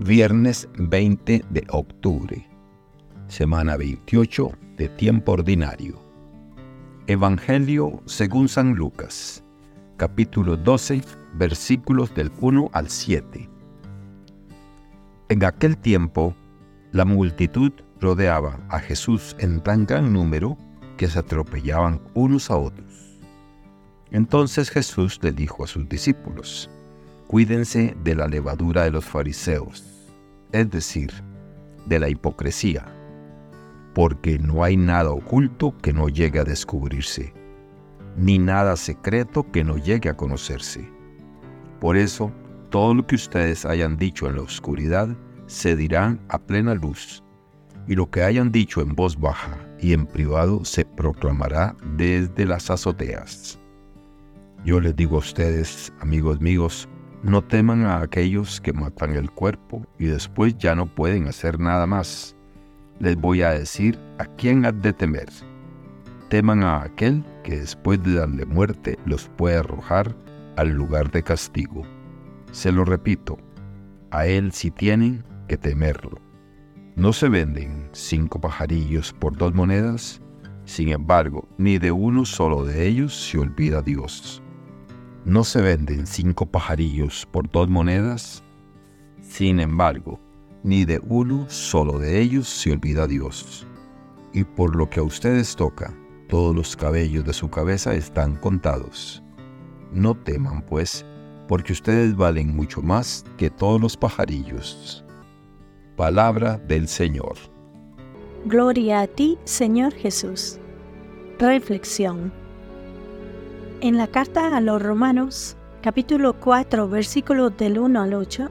Viernes 20 de octubre, semana 28 de tiempo ordinario. Evangelio según San Lucas, capítulo 12, versículos del 1 al 7. En aquel tiempo, la multitud rodeaba a Jesús en tan gran número que se atropellaban unos a otros. Entonces Jesús le dijo a sus discípulos, Cuídense de la levadura de los fariseos, es decir, de la hipocresía, porque no hay nada oculto que no llegue a descubrirse, ni nada secreto que no llegue a conocerse. Por eso, todo lo que ustedes hayan dicho en la oscuridad se dirán a plena luz, y lo que hayan dicho en voz baja y en privado se proclamará desde las azoteas. Yo les digo a ustedes, amigos míos, no teman a aquellos que matan el cuerpo y después ya no pueden hacer nada más. Les voy a decir a quién has de temer. Teman a aquel que después de darle muerte los puede arrojar al lugar de castigo. Se lo repito, a él sí tienen que temerlo. No se venden cinco pajarillos por dos monedas, sin embargo, ni de uno solo de ellos se olvida Dios. No se venden cinco pajarillos por dos monedas. Sin embargo, ni de uno solo de ellos se olvida Dios. Y por lo que a ustedes toca, todos los cabellos de su cabeza están contados. No teman, pues, porque ustedes valen mucho más que todos los pajarillos. Palabra del Señor. Gloria a ti, Señor Jesús. Reflexión en la carta a los Romanos, capítulo 4, versículos del 1 al 8,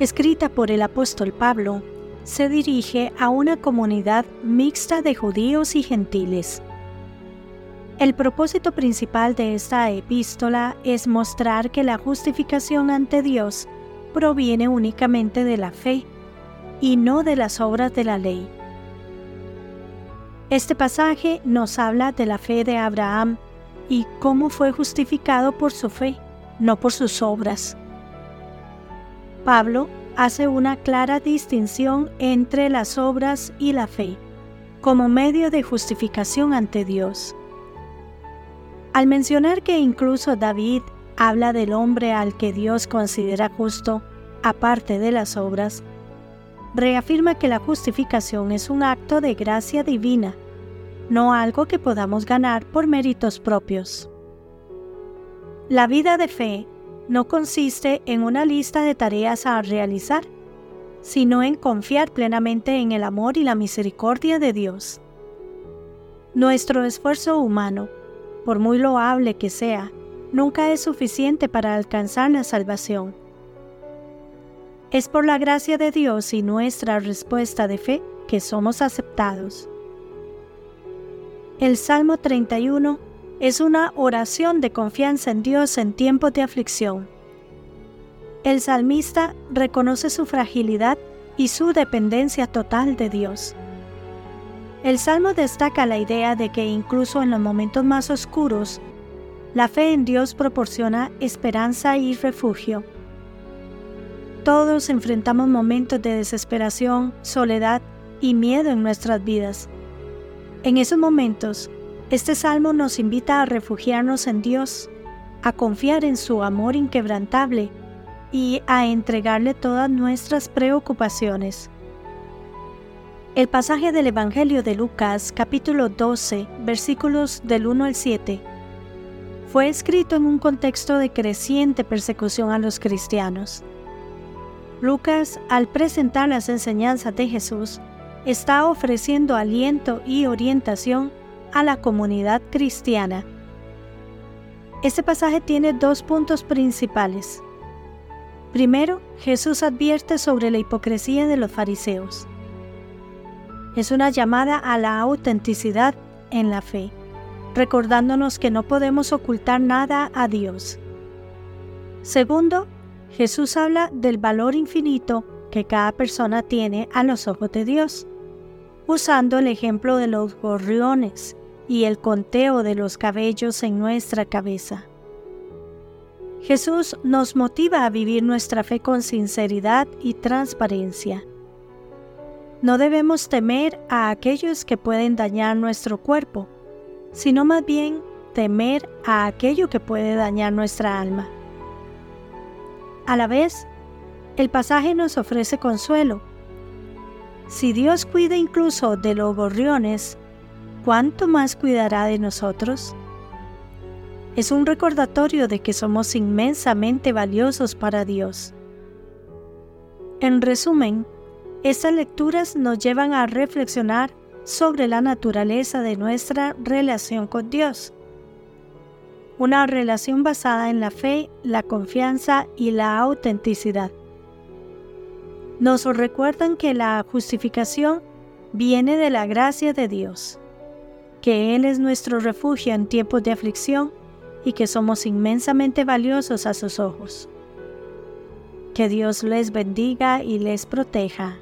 escrita por el apóstol Pablo, se dirige a una comunidad mixta de judíos y gentiles. El propósito principal de esta epístola es mostrar que la justificación ante Dios proviene únicamente de la fe y no de las obras de la ley. Este pasaje nos habla de la fe de Abraham y cómo fue justificado por su fe, no por sus obras. Pablo hace una clara distinción entre las obras y la fe, como medio de justificación ante Dios. Al mencionar que incluso David habla del hombre al que Dios considera justo, aparte de las obras, reafirma que la justificación es un acto de gracia divina no algo que podamos ganar por méritos propios. La vida de fe no consiste en una lista de tareas a realizar, sino en confiar plenamente en el amor y la misericordia de Dios. Nuestro esfuerzo humano, por muy loable que sea, nunca es suficiente para alcanzar la salvación. Es por la gracia de Dios y nuestra respuesta de fe que somos aceptados. El Salmo 31 es una oración de confianza en Dios en tiempos de aflicción. El salmista reconoce su fragilidad y su dependencia total de Dios. El Salmo destaca la idea de que incluso en los momentos más oscuros, la fe en Dios proporciona esperanza y refugio. Todos enfrentamos momentos de desesperación, soledad y miedo en nuestras vidas. En esos momentos, este salmo nos invita a refugiarnos en Dios, a confiar en su amor inquebrantable y a entregarle todas nuestras preocupaciones. El pasaje del Evangelio de Lucas capítulo 12 versículos del 1 al 7 fue escrito en un contexto de creciente persecución a los cristianos. Lucas, al presentar las enseñanzas de Jesús, está ofreciendo aliento y orientación a la comunidad cristiana. Este pasaje tiene dos puntos principales. Primero, Jesús advierte sobre la hipocresía de los fariseos. Es una llamada a la autenticidad en la fe, recordándonos que no podemos ocultar nada a Dios. Segundo, Jesús habla del valor infinito que cada persona tiene a los ojos de Dios usando el ejemplo de los gorriones y el conteo de los cabellos en nuestra cabeza. Jesús nos motiva a vivir nuestra fe con sinceridad y transparencia. No debemos temer a aquellos que pueden dañar nuestro cuerpo, sino más bien temer a aquello que puede dañar nuestra alma. A la vez, el pasaje nos ofrece consuelo. Si Dios cuida incluso de los gorriones, ¿cuánto más cuidará de nosotros? Es un recordatorio de que somos inmensamente valiosos para Dios. En resumen, estas lecturas nos llevan a reflexionar sobre la naturaleza de nuestra relación con Dios una relación basada en la fe, la confianza y la autenticidad. Nos recuerdan que la justificación viene de la gracia de Dios, que Él es nuestro refugio en tiempos de aflicción y que somos inmensamente valiosos a sus ojos. Que Dios les bendiga y les proteja.